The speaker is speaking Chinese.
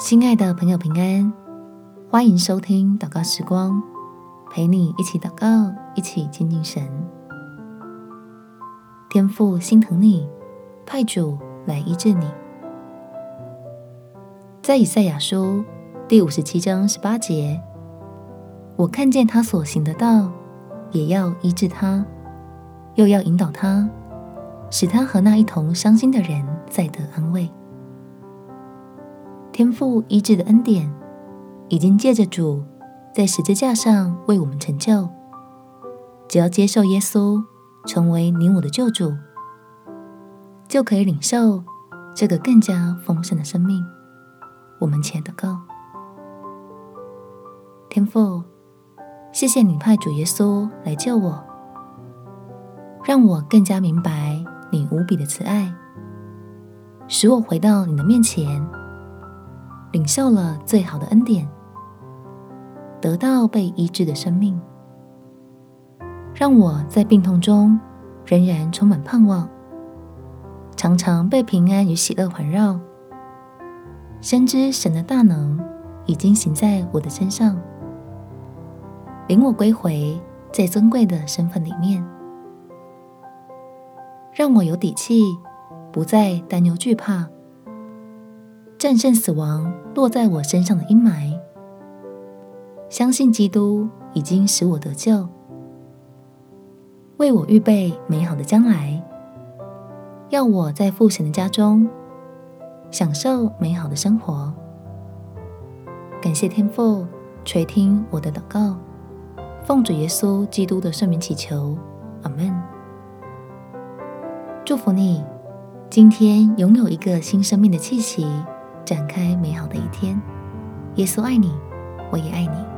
亲爱的朋友，平安，欢迎收听祷告时光，陪你一起祷告，一起亲近神。天父心疼你，派主来医治你。在以赛亚书第五十七章十八节，我看见他所行的道，也要医治他，又要引导他，使他和那一同伤心的人再得安慰。天父医治的恩典，已经借着主在十字架上为我们成就。只要接受耶稣成为你我的救主，就可以领受这个更加丰盛的生命。我们且祷告，天父，谢谢你派主耶稣来救我，让我更加明白你无比的慈爱，使我回到你的面前。领受了最好的恩典，得到被医治的生命，让我在病痛中仍然充满盼望，常常被平安与喜乐环绕。深知神的大能已经行在我的身上，领我归回最尊贵的身份里面，让我有底气，不再担忧惧怕。战胜死亡落在我身上的阴霾，相信基督已经使我得救，为我预备美好的将来，要我在父神的家中享受美好的生活。感谢天父垂听我的祷告，奉主耶稣基督的圣名祈求，阿门。祝福你，今天拥有一个新生命的气息。展开美好的一天，耶稣爱你，我也爱你。